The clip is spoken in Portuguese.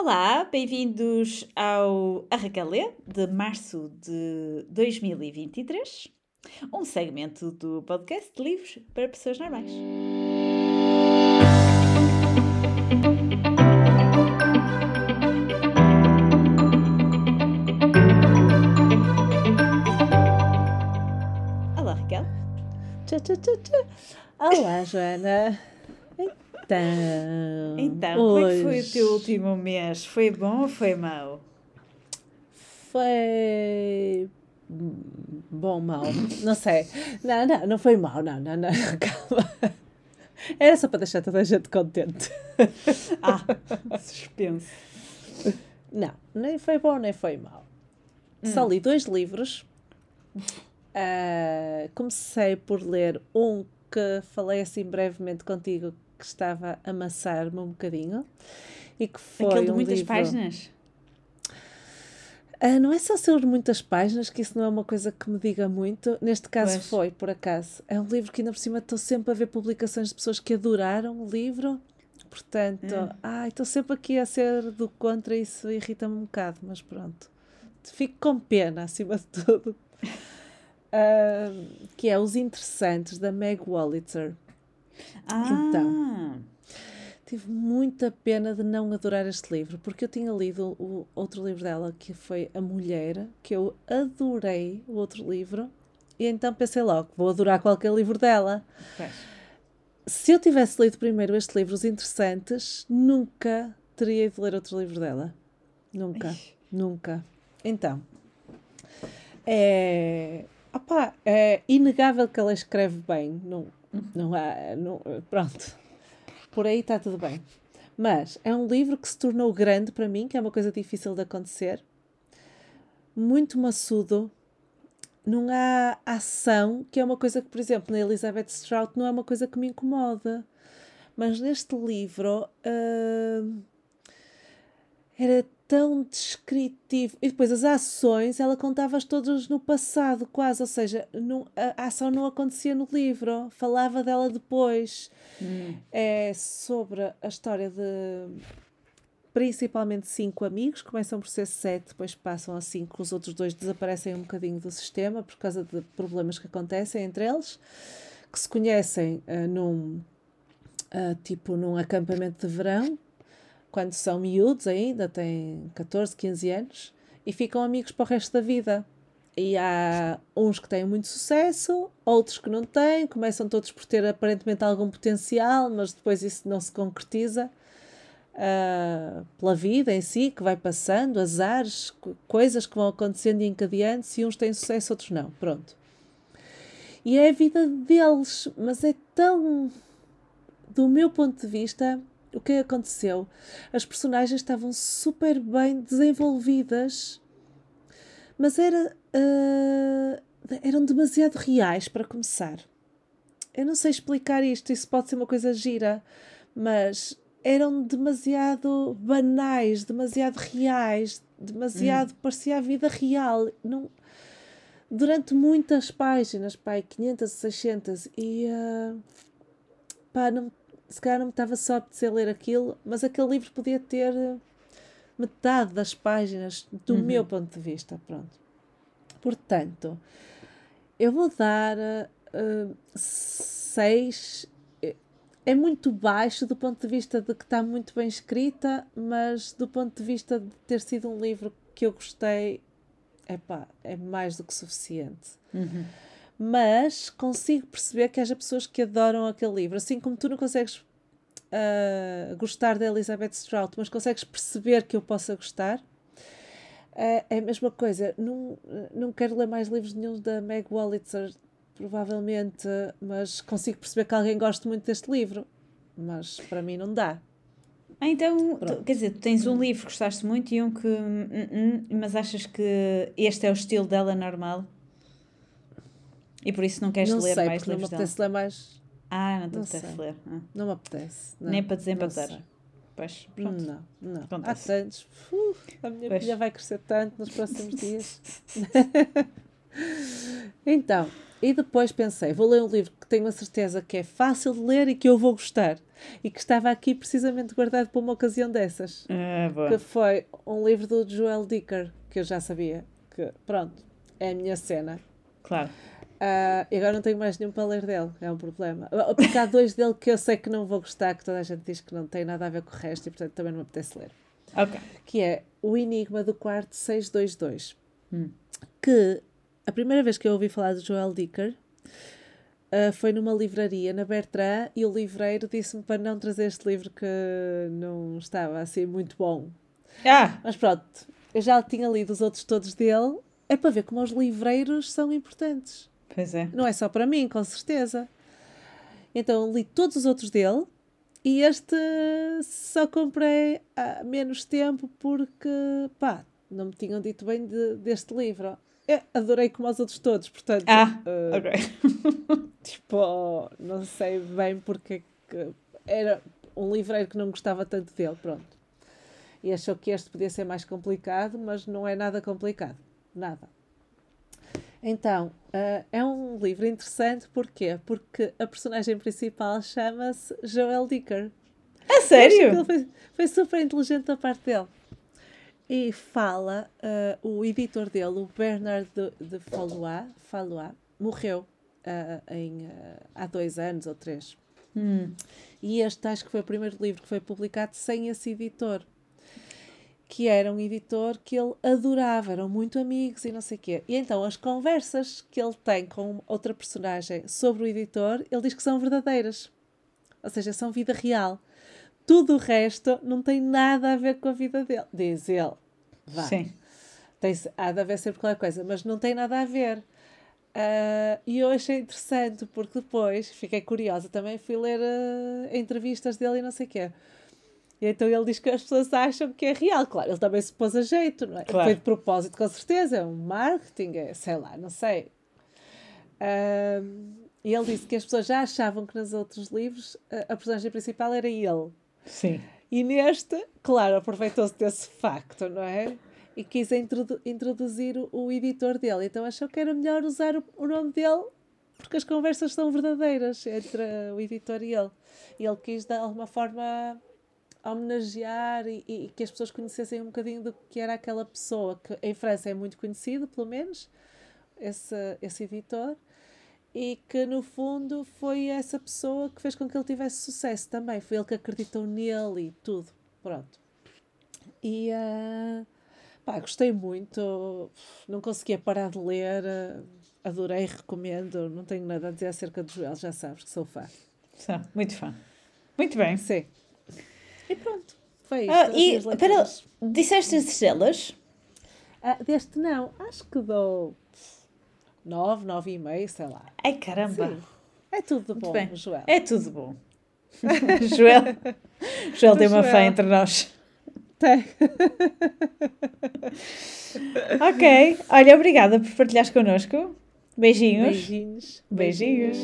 Olá, bem-vindos ao Arragalé de março de 2023, um segmento do podcast de livros para pessoas normais. Olá, Raquel. Tchá, tchá, tchá, tchá. Olá, Joana. Então, Então, como é que foi o teu último mês? Foi bom ou foi mau? Foi bom, mau. Não sei. Não, não, não foi mau, não, não, não. Calma. Era só para deixar toda a gente contente. Ah, suspense. Não, nem foi bom, nem foi mau. Só li dois livros. Ah, comecei por ler um que falei assim brevemente contigo que estava a amassar-me um bocadinho. E que foi Aquele de um muitas livro... páginas? Ah, não é só sobre muitas páginas, que isso não é uma coisa que me diga muito. Neste caso Pois. foi, por acaso. É um livro que ainda por cima estou sempre a ver publicações de pessoas que adoraram o livro. Portanto, Hum. ai, estou sempre aqui a ser do contra, isso irrita-me um bocado, mas pronto. Fico com pena, acima de tudo. Ah, que é Os Interessantes, da Meg Wolitzer. Ah, Então. Tive muita pena de não adorar este livro, porque eu tinha lido o outro livro dela, que foi A Mulher, que eu adorei o outro livro, e então pensei logo, vou adorar qualquer livro dela. Se eu tivesse lido primeiro este livro, Os Interessantes, nunca teria ido ler outro livro dela. Nunca, Ai. nunca. Então, é, opá, é inegável que ela escreve bem. Não, não há, não, pronto. Por aí está tudo bem. Mas é um livro que se tornou grande para mim, que é uma coisa difícil de acontecer. Muito maçudo. Não há ação, que é uma coisa que, por exemplo, na Elizabeth Strout não é uma coisa que me incomoda. Mas neste livro hum, era tão descritivo. E depois as ações, ela contava-as todas no passado, quase. Ou seja, não, a, a ação não acontecia no livro, falava dela depois. Hum. É sobre a história de principalmente cinco amigos, começam por ser sete, depois passam a cinco, os outros dois desaparecem um bocadinho do sistema por causa de problemas que acontecem entre eles, que se conhecem ah, num ah, tipo num acampamento de verão, quando são miúdos ainda, têm 14, 15 anos, e ficam amigos para o resto da vida. E há uns que têm muito sucesso, outros que não têm, começam todos por ter aparentemente algum potencial, mas depois isso não se concretiza ah, pela vida em si, que vai passando, azares, co- coisas que vão acontecendo e encadeando, se uns têm sucesso, outros não. Pronto. E é a vida deles, mas é tão. Do meu ponto de vista, o que aconteceu? As personagens estavam super bem desenvolvidas, mas era, ah, eram demasiado reais para começar. Eu não sei explicar isto, isso pode ser uma coisa gira, mas eram demasiado banais, demasiado reais, demasiado parecia a vida real. Não, durante muitas páginas, pai, 500, 600, e ah, pá, não, se calhar não me estava só a apetecer ler aquilo, mas aquele livro podia ter metade das páginas do Uhum. meu ponto de vista, pronto. Portanto, eu vou dar eh, seis. eh, É muito baixo do ponto de vista de que está muito bem escrita, mas do ponto de vista de ter sido um livro que eu gostei, epá, é mais do que suficiente Uhum. Mas consigo perceber que haja pessoas que adoram aquele livro, assim como tu não consegues ah, gostar da Elizabeth Strout, mas consegues perceber que eu possa gostar. Ah, é a mesma coisa, não, não quero ler mais livros nenhum da Meg Wolitzer, provavelmente, mas consigo perceber que alguém gosta muito deste livro, mas para mim não dá. Ah, então, tu- quer dizer, tu tens um livro que gostaste muito e um que. hum, hum, mas achas que este é o estilo dela normal? E por isso não queres não ler sei, mais porque não me livros dela? apetece ler mais, Ah, não te Não apetece sei. ler. Ah, não me apetece. não, Nem para desempatar. Pois, pronto. Não, não. Há Acontece. tantos. Uf, a minha Pois. filha vai crescer tanto nos próximos dias. então, E depois pensei, vou ler um livro que tenho a certeza que é fácil de ler e que eu vou gostar. E que estava aqui precisamente guardado para uma ocasião dessas. Ah, boa. Que foi um livro do Joel Dicker, que eu já sabia que, pronto, é a minha cena. Claro. Ah, e agora não tenho mais nenhum para ler dele, é um problema. Ah, Porque há dois dele que eu sei que não vou gostar, que toda a gente diz que não tem nada a ver com o resto e portanto também não me apetece ler. Ok. Que é O Enigma do Quarto 622. Hum. Que a primeira vez que eu ouvi falar do Joel Dicker ah, foi numa livraria na Bertrand e o livreiro disse-me para não trazer este livro que não estava assim muito bom. Ah, Mas pronto, eu já tinha lido os outros todos dele. É para ver como os livreiros são importantes. Pois é. Não é só para mim, com certeza. Então li todos os outros dele e este só comprei há menos tempo porque, pá, não me tinham dito bem de- deste livro. Eu adorei como os outros todos, portanto, Ah, eh, ok. tipo, não sei bem porque que era um livreiro que não gostava tanto dele, pronto. E achou que este podia ser mais complicado, mas não é nada complicado. Nada. Então, eh, é um livro interessante, porquê? Porque a personagem principal chama-se Joel Dicker. Que sério? foi, foi super inteligente da parte dele. E fala, eh, o editor dele, o Bernard de, de Fallois, Fallois, morreu eh, em, há dois anos ou três. Hum. E este acho que foi o primeiro livro que foi publicado sem esse editor. Que era um editor que ele adorava, eram muito amigos e não sei o quê. E então as conversas que ele tem com outra personagem sobre o editor, ele diz que são verdadeiras. Ou seja, são vida real. Tudo o resto não tem nada a ver com a vida dele. Diz ele. Vá. Sim. Tem, há de haver sempre qualquer coisa, mas não tem nada a ver. Ah, e eu achei interessante, porque depois fiquei curiosa também, fui ler ah, entrevistas dele e não sei o quê. E então ele diz que as pessoas acham que é real. Claro, ele também se pôs a jeito, não é? Claro. Foi de propósito, com certeza. É um marketing, é, sei lá, não sei. Ah, e ele disse que as pessoas já achavam que nos outros livros a, a personagem principal era ele. Sim. E neste, claro, aproveitou-se desse facto, não é? E quis introdu- introduzir o, o editor dele. Então achou que era melhor usar o, o nome dele porque as conversas são verdadeiras entre o editor e ele. E ele quis, de alguma forma, homenagear e, e que as pessoas conhecessem um bocadinho do que era aquela pessoa, que em França é muito conhecido, pelo menos, esse, esse editor e que no fundo foi essa pessoa que fez com que ele tivesse sucesso também. Foi ele que acreditou nele e tudo. Pronto. E ah, pá, gostei muito, não conseguia parar de ler, adorei, recomendo. Não tenho nada a dizer acerca do Joel, já sabes que sou fã. Sou muito fã. Muito bem. Sim. E pronto, foi isto. Ah, e, leituras. disseste as estrelas? Ah, deste não, acho que dou nove, nove e meio, sei lá. Ai, caramba. Sim. É tudo bom. Joel. É tudo bom. Joel, Joel tem uma fã Joel. entre nós. Tem. Ok. Olha, obrigada por partilhares connosco. Beijinhos. Beijinhos. Beijinhos.